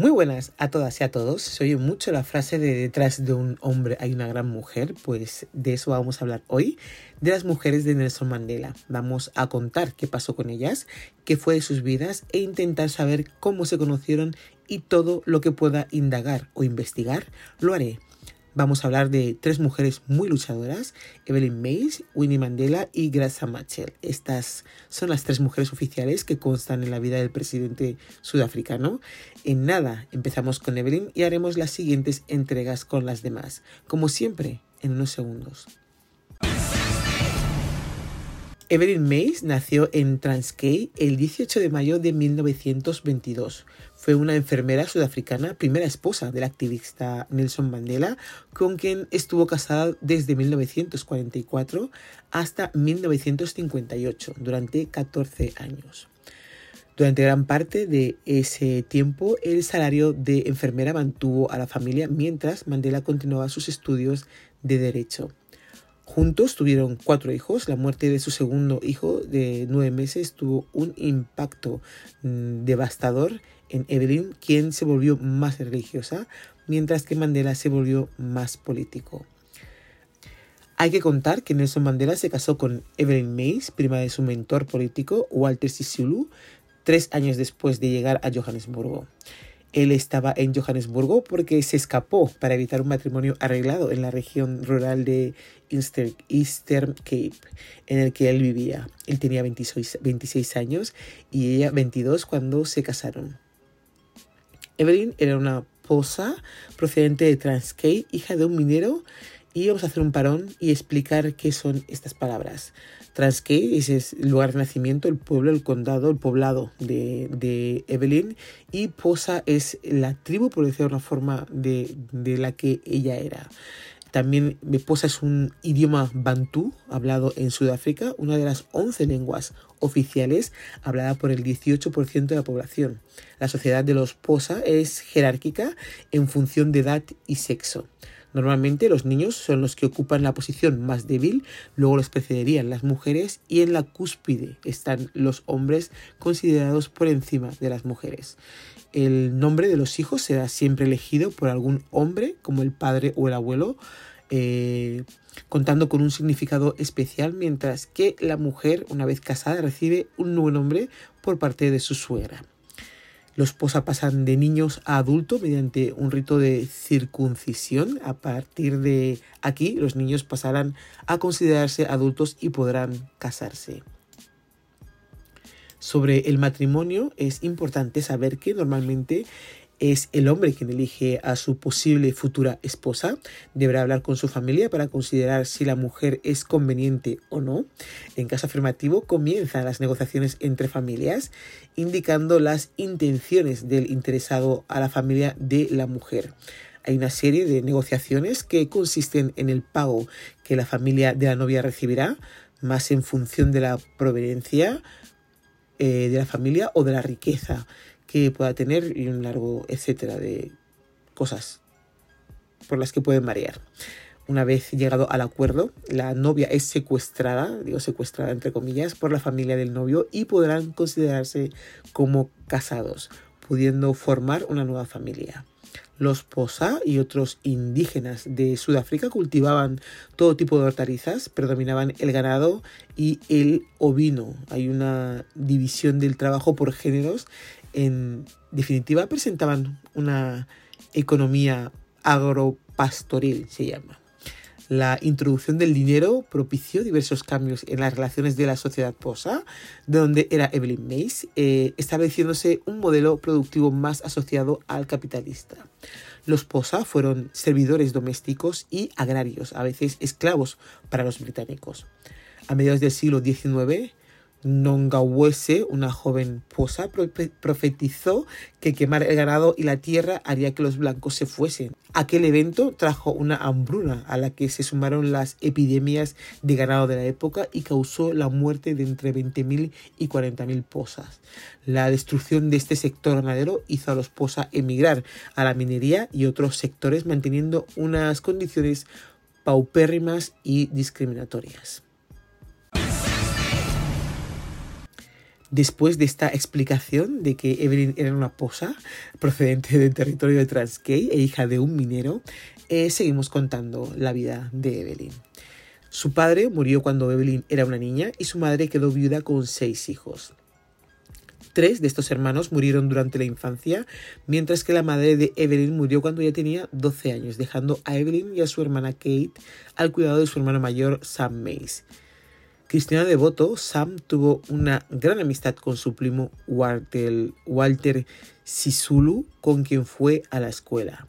Muy buenas a todas y a todos. Se oye mucho la frase de detrás de un hombre hay una gran mujer, pues de eso vamos a hablar hoy, de las mujeres de Nelson Mandela. Vamos a contar qué pasó con ellas, qué fue de sus vidas e intentar saber cómo se conocieron y todo lo que pueda indagar o investigar lo haré. Vamos a hablar de tres mujeres muy luchadoras, Evelyn Mays, Winnie Mandela y Graça Machel. Estas son las tres mujeres oficiales que constan en la vida del presidente sudafricano. En nada, empezamos con Evelyn y haremos las siguientes entregas con las demás, como siempre, en unos segundos. Evelyn Mays nació en Transkei el 18 de mayo de 1922. Fue una enfermera sudafricana, primera esposa del activista Nelson Mandela, con quien estuvo casada desde 1944 hasta 1958, durante 14 años. Durante gran parte de ese tiempo, el salario de enfermera mantuvo a la familia mientras Mandela continuaba sus estudios de derecho. Juntos tuvieron cuatro hijos. La muerte de su segundo hijo de nueve meses tuvo un impacto mm, devastador en Evelyn, quien se volvió más religiosa, mientras que Mandela se volvió más político. Hay que contar que Nelson Mandela se casó con Evelyn Mays, prima de su mentor político Walter Sisulu, tres años después de llegar a Johannesburgo. Él estaba en Johannesburgo porque se escapó para evitar un matrimonio arreglado en la región rural de Eastern Cape, en el que él vivía. Él tenía 26, 26 años y ella 22 cuando se casaron. Evelyn era una posa procedente de Transkei, hija de un minero, y vamos a hacer un parón y explicar qué son estas palabras. Transkei es el lugar de nacimiento, el pueblo, el condado, el poblado de, Evelyn. Y Posa es la tribu, por decirlo de una forma, de, la que ella era. También Posa es un idioma bantú hablado en Sudáfrica, una de las 11 lenguas oficiales hablada por el 18% de la población. La sociedad de los Posa es jerárquica en función de edad y sexo. Normalmente los niños son los que ocupan la posición más débil, luego los precederían las mujeres y en la cúspide están los hombres considerados por encima de las mujeres. El nombre de los hijos será siempre elegido por algún hombre, como el padre o el abuelo, eh, contando con un significado especial, mientras que la mujer, una vez casada, recibe un nuevo nombre por parte de su suegra. Los posa pasan de niños a adultos mediante un rito de circuncisión. A partir de aquí, los niños pasarán a considerarse adultos y podrán casarse. Sobre el matrimonio es importante saber que normalmente es el hombre quien elige a su posible futura esposa. Deberá hablar con su familia para considerar si la mujer es conveniente o no. En caso afirmativo, comienzan las negociaciones entre familias, indicando las intenciones del interesado a la familia de la mujer. Hay una serie de negociaciones que consisten en el pago que la familia de la novia recibirá, más en función de la proveniencia eh, de la familia o de la riqueza que pueda tener y un largo etcétera de cosas por las que pueden variar. Una vez llegado al acuerdo, la novia es secuestrada, digo secuestrada entre comillas, por la familia del novio y podrán considerarse como casados, pudiendo formar una nueva familia. Los Posa y otros indígenas de Sudáfrica cultivaban todo tipo de hortalizas, predominaban el ganado y el ovino. Hay una división del trabajo por géneros en definitiva presentaban una economía agropastoril, se llama. La introducción del dinero propició diversos cambios en las relaciones de la sociedad posa, de donde era Evelyn Mays, eh, estableciéndose un modelo productivo más asociado al capitalista. Los posa fueron servidores domésticos y agrarios, a veces esclavos para los británicos. A mediados del siglo XIX, Nongawese, una joven posa, profetizó que quemar el ganado y la tierra haría que los blancos se fuesen. Aquel evento trajo una hambruna a la que se sumaron las epidemias de ganado de la época y causó la muerte de entre 20.000 y 40.000 posas. La destrucción de este sector ganadero hizo a los posa emigrar a la minería y otros sectores manteniendo unas condiciones paupérrimas y discriminatorias. Después de esta explicación de que Evelyn era una posa procedente del territorio de Transkei e hija de un minero, eh, seguimos contando la vida de Evelyn. Su padre murió cuando Evelyn era una niña y su madre quedó viuda con seis hijos. Tres de estos hermanos murieron durante la infancia, mientras que la madre de Evelyn murió cuando ya tenía 12 años, dejando a Evelyn y a su hermana Kate al cuidado de su hermano mayor Sam Mays. Cristiana devoto, Sam tuvo una gran amistad con su primo Walter, Walter Sisulu, con quien fue a la escuela.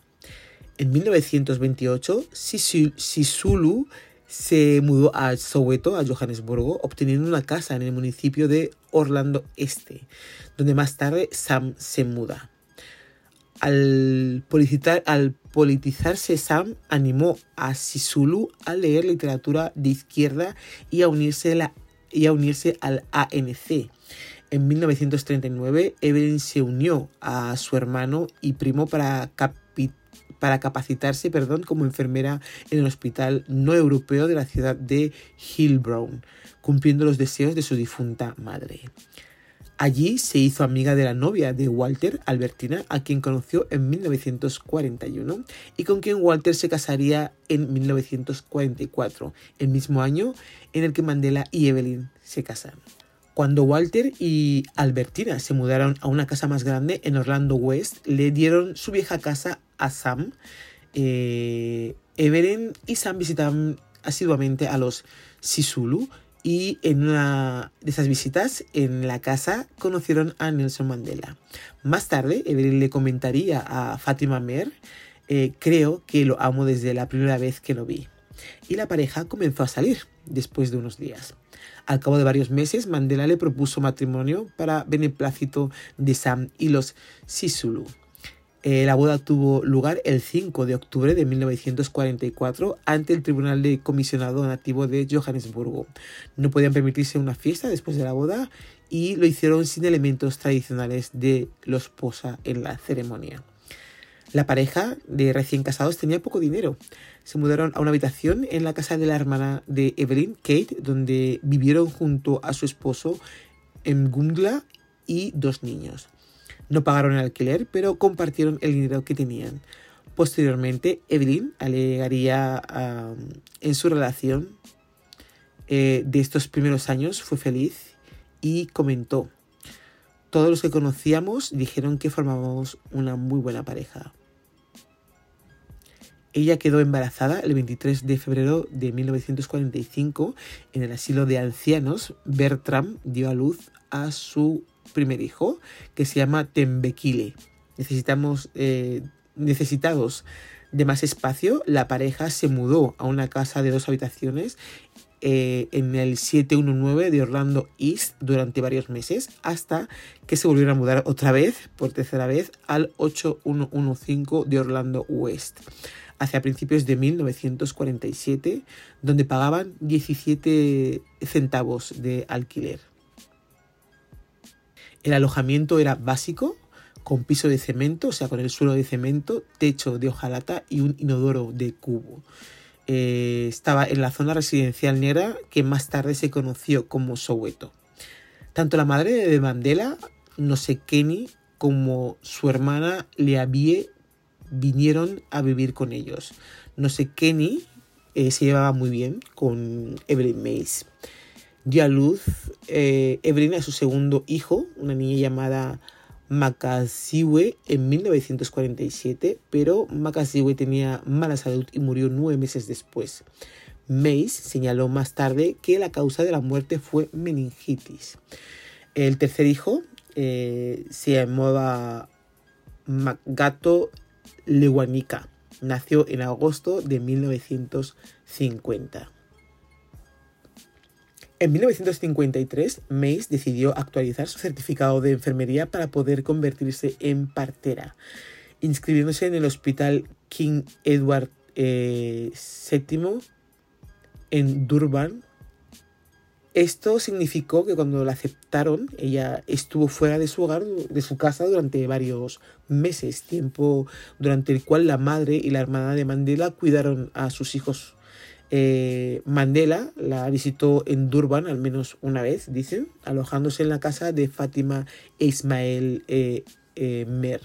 En 1928, Sisulu se mudó a Soweto, a Johannesburgo, obteniendo una casa en el municipio de Orlando Este, donde más tarde Sam se muda. Al, al politizarse, Sam animó a Sisulu a leer literatura de izquierda y a unirse, la, y a unirse al ANC. En 1939, Evelyn se unió a su hermano y primo para para capacitarse perdón, como enfermera en el hospital no europeo de la ciudad de Hillbrown, cumpliendo los deseos de su difunta madre. Allí se hizo amiga de la novia de Walter, Albertina, a quien conoció en 1941 y con quien Walter se casaría en 1944, el mismo año en el que Mandela y Evelyn se casaron. Cuando Walter y Albertina se mudaron a una casa más grande en Orlando West, le dieron su vieja casa a Sam. Eh, Evelyn y Sam visitaban asiduamente a los Sisulu y en una de esas visitas en la casa conocieron a Nelson Mandela. Más tarde, Evelyn le comentaría a Fatima Mer, eh, creo que lo amo desde la primera vez que lo vi. Y la pareja comenzó a salir después de unos días. Al cabo de varios meses, Mandela le propuso matrimonio para beneplácito de Sam y los Sisulu. Eh, la boda tuvo lugar el 5 de octubre de 1944 ante el Tribunal de Comisionado Nativo de Johannesburgo. No podían permitirse una fiesta después de la boda y lo hicieron sin elementos tradicionales de los posa en la ceremonia. La pareja de recién casados tenía poco dinero. Se mudaron a una habitación en la casa de la hermana de Evelyn, Kate, donde vivieron junto a su esposo en Gungla y dos niños. No pagaron el alquiler, pero compartieron el dinero que tenían. Posteriormente, Evelyn alegaría en su relación eh, de estos primeros años fue feliz y comentó, todos los que conocíamos dijeron que formábamos una muy buena pareja. Ella quedó embarazada el 23 de febrero de 1945 en el asilo de ancianos. Bertram dio a luz a su primer hijo, que se llama Tembequile. Necesitamos, eh, necesitados de más espacio, la pareja se mudó a una casa de dos habitaciones eh, en el 719 de Orlando East durante varios meses hasta que se volvieron a mudar otra vez, por tercera vez, al 8115 de Orlando West hacia principios de 1947, donde pagaban 17 centavos de alquiler. El alojamiento era básico, con piso de cemento, o sea, con el suelo de cemento, techo de hojalata y un inodoro de cubo. Eh, estaba en la zona residencial negra que más tarde se conoció como Soweto. Tanto la madre de Mandela, no sé Kenny, como su hermana Leabie vinieron a vivir con ellos. No sé, Kenny eh, se llevaba muy bien con Evelyn Mays. Dio a luz eh, a su segundo hijo, una niña llamada Makasiwe, en 1947, pero Makasiwe tenía mala salud y murió nueve meses después. Mays señaló más tarde que la causa de la muerte fue meningitis. El tercer hijo eh, se llamaba Gato Lewanika. Nació en agosto de 1950. En 1953, Mace decidió actualizar su certificado de enfermería para poder convertirse en partera, inscribiéndose en el Hospital King Edward VII eh, en Durban, esto significó que cuando la aceptaron, ella estuvo fuera de su hogar, de su casa, durante varios meses, tiempo durante el cual la madre y la hermana de Mandela cuidaron a sus hijos Eh, Mandela la visitó en Durban al menos una vez, dicen, alojándose en la casa de Fátima Ismael eh, eh, Mer.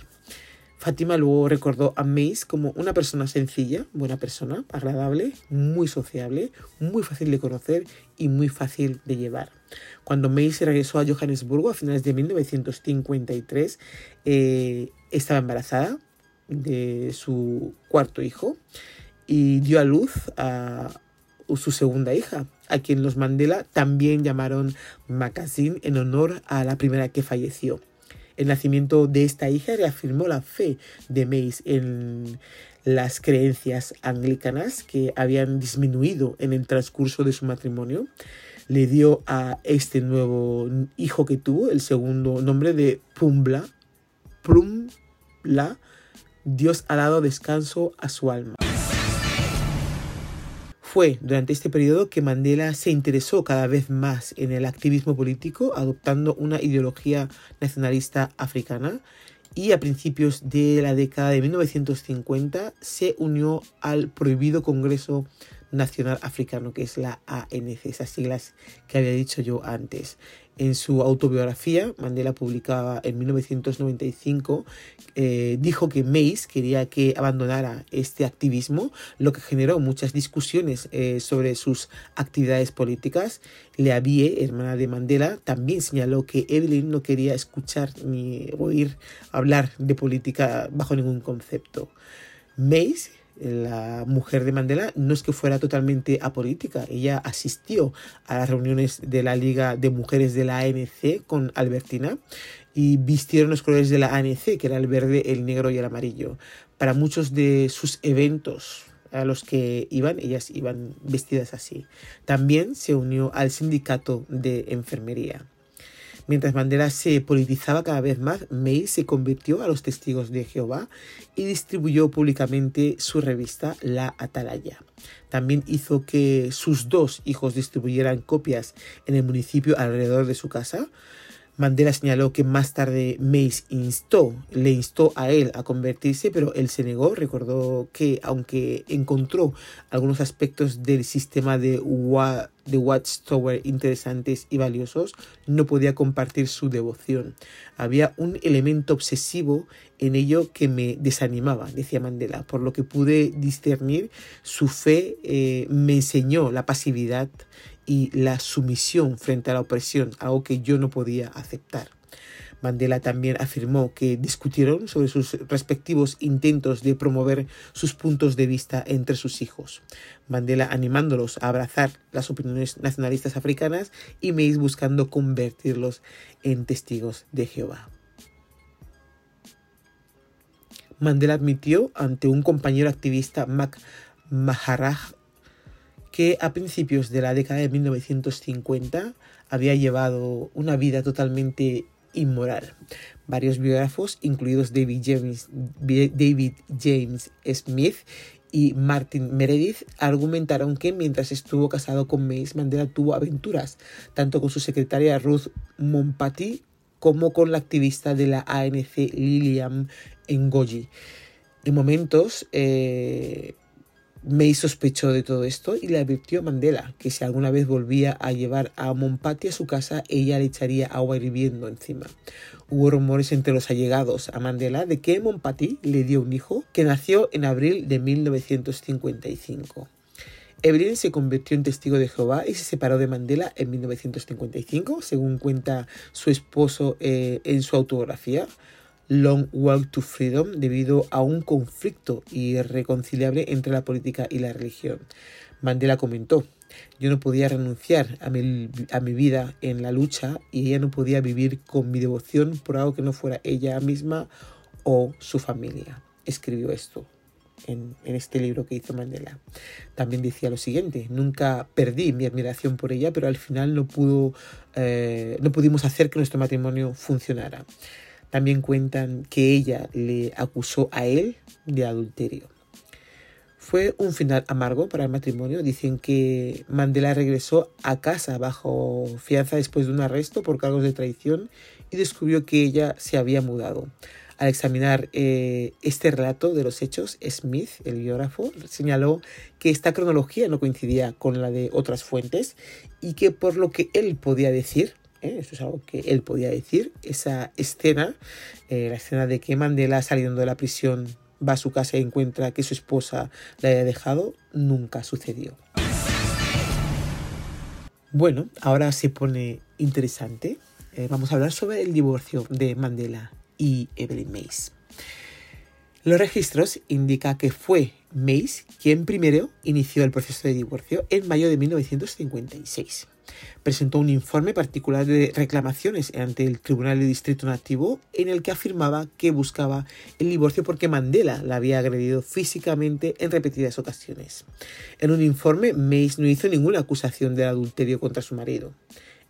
Fátima luego recordó a Mace como una persona sencilla, buena persona, agradable, muy sociable, muy fácil de conocer y muy fácil de llevar. Cuando Mace regresó a Johannesburgo a finales de 1953, estaba embarazada de su cuarto hijo y dio a luz a su segunda hija, a quien los Mandela también llamaron Macassin en honor a la primera que falleció. El nacimiento de esta hija reafirmó la fe de Mace en las creencias anglicanas que habían disminuido en el transcurso de su matrimonio. Le dio a este nuevo hijo que tuvo el segundo nombre de Pumbla, Dios ha dado descanso a su alma. Fue durante este periodo que Mandela se interesó cada vez más en el activismo político, adoptando una ideología nacionalista africana y a principios de la década de 1950 se unió al prohibido Congreso Nacional Africano, que es la ANC, esas siglas que había dicho yo antes. En su autobiografía, Mandela publicaba en 1995, eh, dijo que Mace quería que abandonara este activismo, lo que generó muchas discusiones eh, sobre sus actividades políticas. Leavie, hermana de Mandela, también señaló que Evelyn no quería escuchar ni oír hablar de política bajo ningún concepto. Mace la mujer de Mandela no es que fuera totalmente apolítica, ella asistió a las reuniones de la Liga de Mujeres de la ANC con Albertina y vistieron los colores de la ANC, que era el verde, el negro y el amarillo. Para muchos de sus eventos a los que iban, ellas iban vestidas así. También se unió al sindicato de enfermería. Mientras Mandela se politizaba cada vez más, May se convirtió a los testigos de Jehová y distribuyó públicamente su revista La Atalaya. También hizo que sus dos hijos distribuyeran copias en el municipio alrededor de su casa. Mandela señaló que más tarde Mace instó, le instó a él a convertirse, pero él se negó. Recordó que aunque encontró algunos aspectos del sistema de, de Watchtower interesantes y valiosos, no podía compartir su devoción. Había un elemento obsesivo en ello que me desanimaba, decía Mandela, por lo que pude discernir su fe eh, me enseñó la pasividad y la sumisión frente a la opresión, algo que yo no podía aceptar. Mandela también afirmó que discutieron sobre sus respectivos intentos de promover sus puntos de vista entre sus hijos. Mandela animándolos a abrazar las opiniones nacionalistas africanas y Mace buscando convertirlos en testigos de Jehová. Mandela admitió ante un compañero activista Mac Maharaj que a principios de la década de 1950 había llevado una vida totalmente inmoral. Varios biógrafos, incluidos David James, Smith y Martin Meredith, argumentaron que mientras estuvo casado con Mace, Mandela tuvo aventuras, tanto con su secretaria Ruth Mompati como con la activista de la ANC Lilian Ngoji. En momentos, eh, May sospechó de todo esto y le advirtió a Mandela que si alguna vez volvía a llevar a Mompati a su casa, ella le echaría agua hirviendo encima. Hubo rumores entre los allegados a Mandela de que Mompati le dio un hijo que nació en abril de 1955. Evelyn se convirtió en testigo de Jehová y se separó de Mandela en 1955, según cuenta su esposo eh, en su autografía. Long Walk to Freedom debido a un conflicto irreconciliable entre la política y la religión. Mandela comentó, yo no podía renunciar a mi, vida en la lucha y ella no podía vivir con mi devoción por algo que no fuera ella misma o su familia. Escribió esto en, este libro que hizo Mandela. También decía lo siguiente, nunca perdí mi admiración por ella, pero al final no, eh, no pudimos hacer que nuestro matrimonio funcionara. También cuentan que ella le acusó a él de adulterio. Fue un final amargo para el matrimonio. Dicen que Mandela regresó a casa bajo fianza después de un arresto por cargos de traición y descubrió que ella se había mudado. Al examinar eh, este relato de los hechos, Smith, el biógrafo, señaló que esta cronología no coincidía con la de otras fuentes y que por lo que él podía decir, ¿eh? esto es algo que él podía decir, esa escena, eh, la escena de que Mandela saliendo de la prisión va a su casa y encuentra que su esposa la haya dejado, nunca sucedió. Bueno, ahora se pone interesante. Eh, vamos a hablar sobre el divorcio de Mandela y Evelyn Mays. Los registros indican que fue Mays quien primero inició el proceso de divorcio en mayo de 1956 presentó un informe particular de reclamaciones ante el Tribunal de Distrito Nativo en el que afirmaba que buscaba el divorcio porque Mandela la había agredido físicamente en repetidas ocasiones. En un informe, Mays no hizo ninguna acusación de adulterio contra su marido.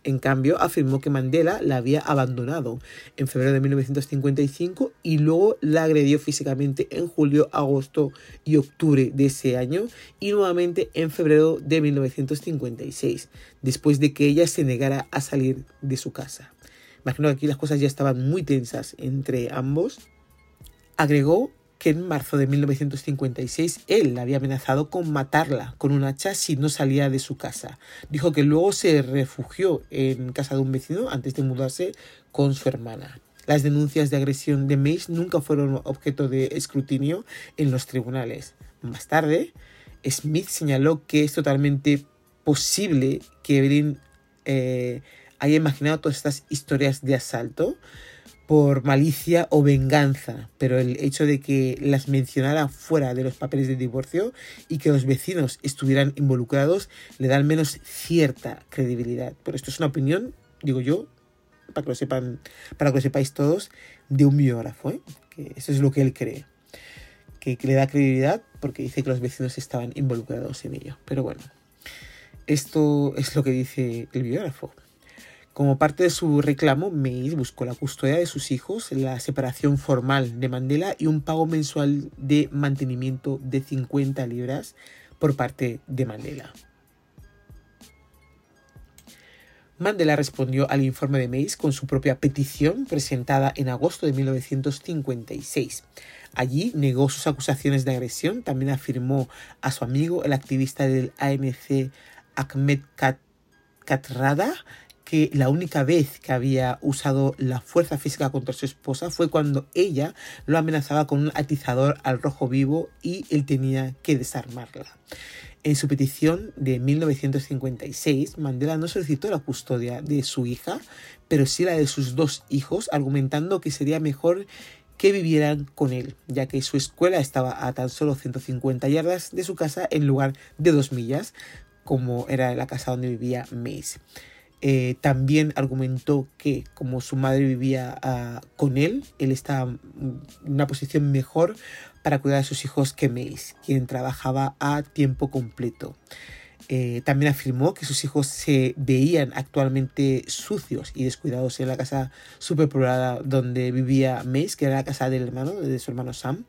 En cambio, afirmó que Mandela la había abandonado en febrero de 1955 y luego la agredió físicamente en julio, agosto y octubre de ese año y nuevamente en febrero de 1956, después de que ella se negara a salir de su casa. Imagino que aquí las cosas ya estaban muy tensas entre ambos. Agregó que en marzo de 1956 él la había amenazado con matarla con un hacha si no salía de su casa. Dijo que luego se refugió en casa de un vecino antes de mudarse con su hermana. Las denuncias de agresión de Mace nunca fueron objeto de escrutinio en los tribunales. Más tarde, Smith señaló que es totalmente posible que Evelyn eh, haya imaginado todas estas historias de asalto por malicia o venganza, pero el hecho de que las mencionara fuera de los papeles de divorcio y que los vecinos estuvieran involucrados le da al menos cierta credibilidad. Pero esto es una opinión, digo yo, para que lo sepan, para que lo sepáis todos, de un biógrafo, ¿eh? que eso es lo que él cree. Que, que le da credibilidad porque dice que los vecinos estaban involucrados en ello. Pero bueno, esto es lo que dice el biógrafo. Como parte de su reclamo, Mays buscó la custodia de sus hijos, la separación formal de Mandela y un pago mensual de mantenimiento de 50 libras por parte de Mandela. Mandela respondió al informe de Mays con su propia petición presentada en agosto de 1956. Allí negó sus acusaciones de agresión, también afirmó a su amigo, el activista del ANC Ahmed Katrada, que la única vez que había usado la fuerza física contra su esposa fue cuando ella lo amenazaba con un atizador al rojo vivo y él tenía que desarmarla. En su petición de 1956, Mandela no solicitó la custodia de su hija, pero sí la de sus dos hijos, argumentando que sería mejor que vivieran con él, ya que su escuela estaba a tan solo 150 yardas de su casa en lugar de dos millas, como era la casa donde vivía Mace. Eh, también argumentó que como su madre vivía ah, con él, él estaba en una posición mejor para cuidar a sus hijos que Mace, quien trabajaba a tiempo completo. Eh, también afirmó que sus hijos se veían actualmente sucios y descuidados en la casa superpoblada donde vivía Mace, que era la casa del hermano, de su hermano Sam,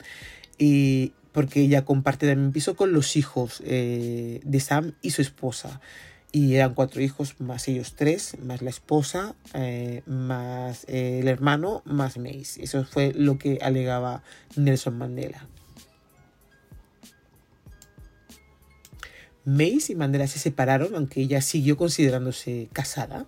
y porque ella comparte también piso con los hijos eh, de Sam y su esposa y eran cuatro hijos, más ellos tres, más la esposa, eh, más el hermano, más Mace. Eso fue lo que alegaba Nelson Mandela. Mace y Mandela se separaron, aunque ella siguió considerándose casada.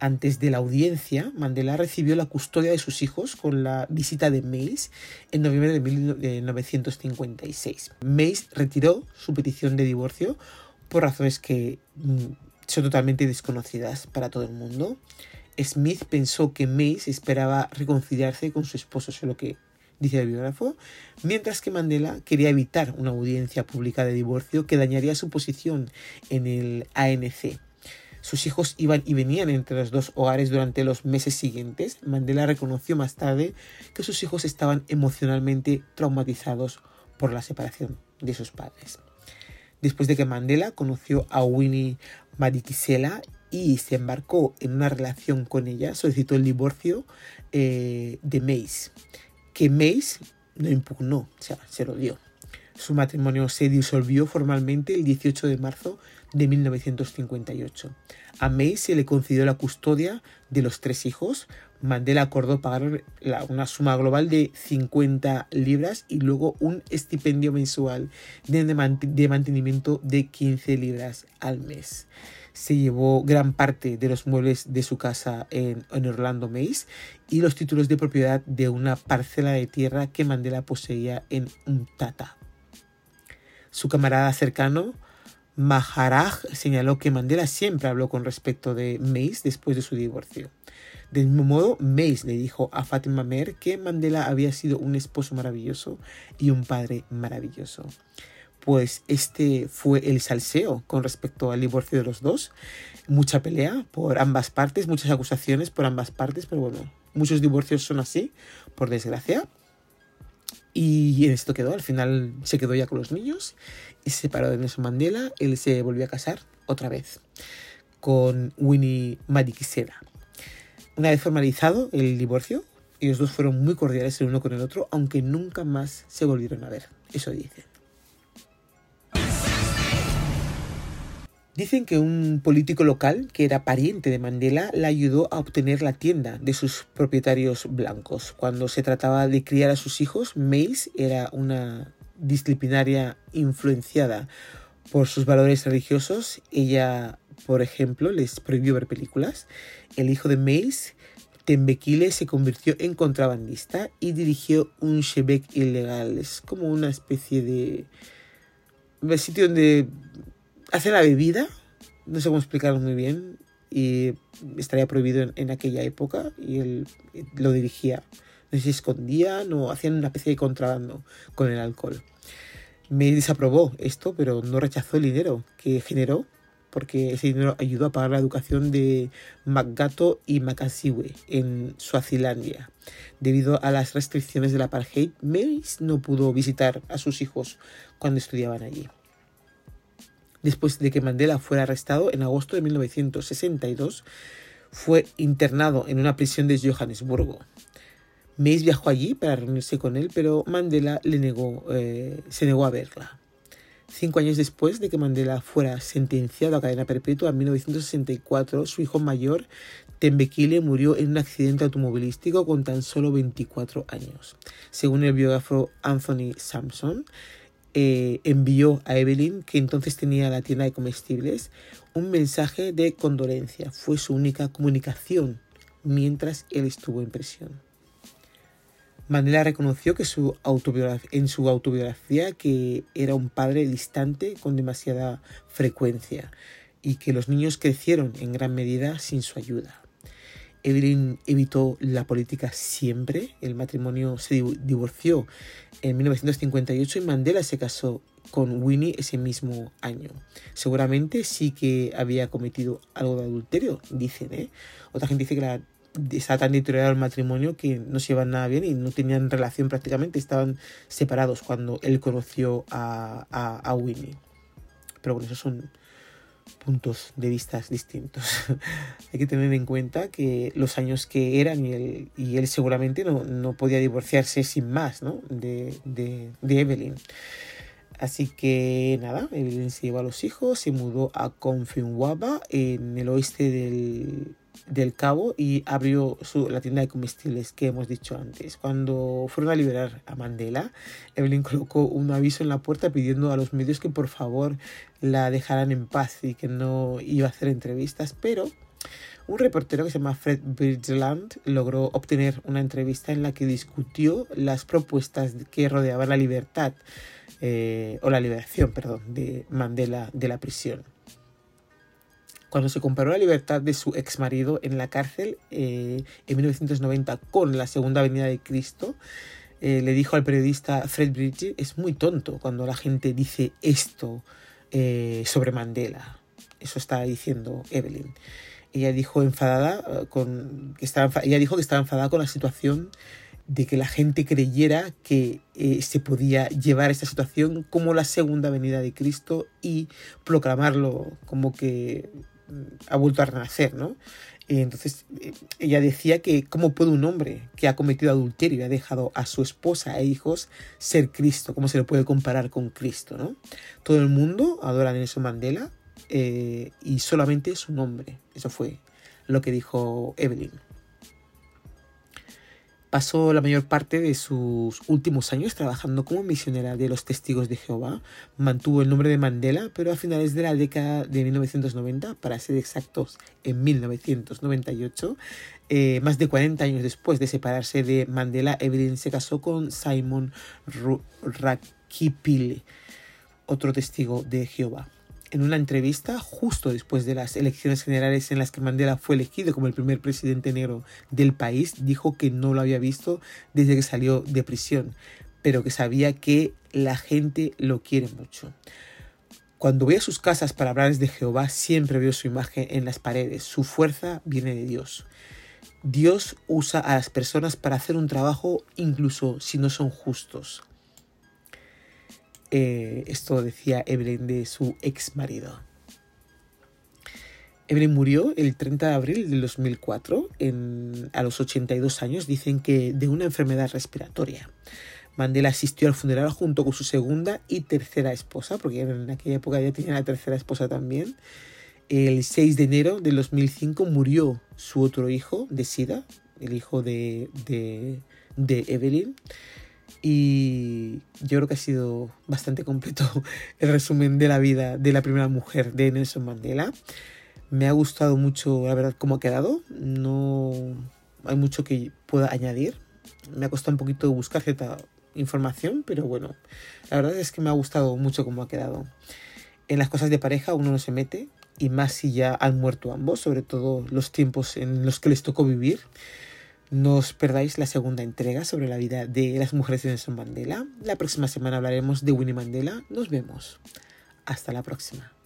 Antes de la audiencia, Mandela recibió la custodia de sus hijos con la visita de Mace en noviembre de 1956. Mace retiró su petición de divorcio por razones que mm, son totalmente desconocidas para todo el mundo. Smith pensó que Mace esperaba reconciliarse con su esposo, solo que dice el biógrafo, mientras que Mandela quería evitar una audiencia pública de divorcio que dañaría su posición en el ANC. Sus hijos iban y venían entre los dos hogares durante los meses siguientes. Mandela reconoció más tarde que sus hijos estaban emocionalmente traumatizados por la separación de sus padres después de que Mandela conoció a Winnie Madikizela y se embarcó en una relación con ella, solicitó el divorcio eh, de Mace, que Mace no impugnó, o sea, se lo dio. Su matrimonio se disolvió formalmente el 18 de marzo de 1958. A May se le concedió la custodia de los tres hijos. Mandela acordó pagar una suma global de 50 libras y luego un estipendio mensual de, mantenimiento de 15 libras al mes. Se llevó gran parte de los muebles de su casa en, Orlando Mays y los títulos de propiedad de una parcela de tierra que Mandela poseía en Untata. Su camarada cercano, Maharaj señaló que Mandela siempre habló con respecto de Mays después de su divorcio. Del mismo modo, Mays le dijo a Fatima Mer que Mandela había sido un esposo maravilloso y un padre maravilloso. Pues este fue el salseo con respecto al divorcio de los dos. Mucha pelea por ambas partes, muchas acusaciones por ambas partes, pero bueno, muchos divorcios son así, por desgracia. Y en esto quedó, al final se quedó ya con los niños se separó de Nelson Mandela. Él se volvió a casar otra vez con Winnie Madikizela. Una vez formalizado el divorcio, ellos dos fueron muy cordiales el uno con el otro, aunque nunca más se volvieron a ver. Eso dicen. Dicen que un político local, que era pariente de Mandela, le ayudó a obtener la tienda de sus propietarios blancos. Cuando se trataba de criar a sus hijos, Mays era una disciplinaria influenciada por sus valores religiosos. Ella, por ejemplo, les prohibió ver películas. El hijo de Mays, Tembekile, se convirtió en contrabandista y dirigió un shebek ilegal. Es como una especie de sitio donde hace la bebida, no sé cómo explicarlo muy bien, y estaría prohibido en, aquella época, y él lo dirigía. No sé si escondían o hacían una especie de contrabando con el alcohol. Me desaprobó esto, pero no rechazó el dinero que generó, porque ese dinero ayudó a pagar la educación de Magato y Makasiwe en Suazilandia. Debido a las restricciones del apartheid, Mace no pudo visitar a sus hijos cuando estudiaban allí después de que Mandela fuera arrestado en agosto de 1962, fue internado en una prisión de Johannesburgo. Mays viajó allí para reunirse con él, pero Mandela le negó, eh, se negó a verla. Cinco años después de que Mandela fuera sentenciado a cadena perpetua en 1964, su hijo mayor, Tembekile, murió en un accidente automovilístico con tan solo 24 años. Según el biógrafo Anthony Sampson, eh, envió a Evelyn, que entonces tenía la tienda de comestibles, un mensaje de condolencia. Fue su única comunicación mientras él estuvo en prisión. Mandela reconoció que su en su autobiografía que era un padre distante con demasiada frecuencia y que los niños crecieron en gran medida sin su ayuda. Evelyn evitó la política siempre. El matrimonio se divorció en 1958 y Mandela se casó con Winnie ese mismo año. Seguramente sí que había cometido algo de adulterio, dicen. ¿eh? Otra gente dice que la, estaba tan deteriorado el matrimonio que no se iban nada bien y no tenían relación prácticamente, estaban separados cuando él conoció a, a, a Winnie. Pero bueno, esos son puntos de vista distintos. Hay que tener en cuenta que los años que eran y él, y él seguramente no, no podía divorciarse sin más ¿no? de, de, de Evelyn. Así que nada, Evelyn se llevó a los hijos, se mudó a Confinwaba en el oeste del, del Cabo y abrió su, la tienda de comestibles que hemos dicho antes. Cuando fueron a liberar a Mandela, Evelyn colocó un aviso en la puerta pidiendo a los medios que por favor la dejaran en paz y que no iba a hacer entrevistas, pero un reportero que se llama Fred Bridgeland logró obtener una entrevista en la que discutió las propuestas que rodeaban la libertad eh, o la liberación, perdón, de Mandela de la prisión cuando se comparó la libertad de su ex marido en la cárcel eh, en 1990 con la segunda venida de Cristo, eh, le dijo al periodista Fred Bridges, es muy tonto cuando la gente dice esto eh, sobre Mandela. Eso está diciendo Evelyn. Ella dijo enfadada con que estaba, ella dijo que estaba enfadada con la situación de que la gente creyera que se podía llevar esta situación como la segunda venida de Cristo y proclamarlo como que ha vuelto a renacer, ¿no? Y entonces eh, ella decía que cómo puede un hombre que ha cometido adulterio y ha dejado a su esposa e hijos ser Cristo, cómo se le puede comparar con Cristo, ¿no? Todo el mundo adora a Nelson Mandela, eh, y solamente su nombre. Eso fue lo que dijo Evelyn. Pasó la mayor parte de sus últimos años trabajando como misionera de los testigos de Jehová. Mantuvo el nombre de Mandela, pero a finales de la década de 1990, para ser exactos, en 1998, eh, más de 40 años después de separarse de Mandela, Evelyn se casó con Simon Rakipile, otro testigo de Jehová en una entrevista justo después de las elecciones generales en las que Mandela fue elegido como el primer presidente negro del país, dijo que no lo había visto desde que salió de prisión, pero que sabía que la gente lo quiere mucho. Cuando voy a sus casas para hablarles de Jehová, siempre veo su imagen en las paredes. Su fuerza viene de Dios. Dios usa a las personas para hacer un trabajo incluso si no son justos. Eh, esto decía Evelyn de su ex marido. Evelyn murió el 30 de abril del 2004 en, a los 82 años, dicen que de una enfermedad respiratoria. Mandela asistió al funeral junto con su segunda y tercera esposa, porque en aquella época ya tenía la tercera esposa también. El 6 de enero del 2005 murió su otro hijo de SIDA, el hijo de, de, de Evelyn. Y yo creo que ha sido bastante completo el resumen de la vida de la primera mujer de Nelson Mandela. Me ha gustado mucho, la verdad, cómo ha quedado. No hay mucho que pueda añadir. Me ha costado un poquito buscar cierta información, pero bueno, la verdad es que me ha gustado mucho cómo ha quedado. En las cosas de pareja uno no se mete, y más si ya han muerto ambos, sobre todo los tiempos en los que les tocó vivir. No os perdáis la segunda entrega sobre la vida de las mujeres de Nelson Mandela. La próxima semana hablaremos de Winnie Mandela. Nos vemos. Hasta la próxima.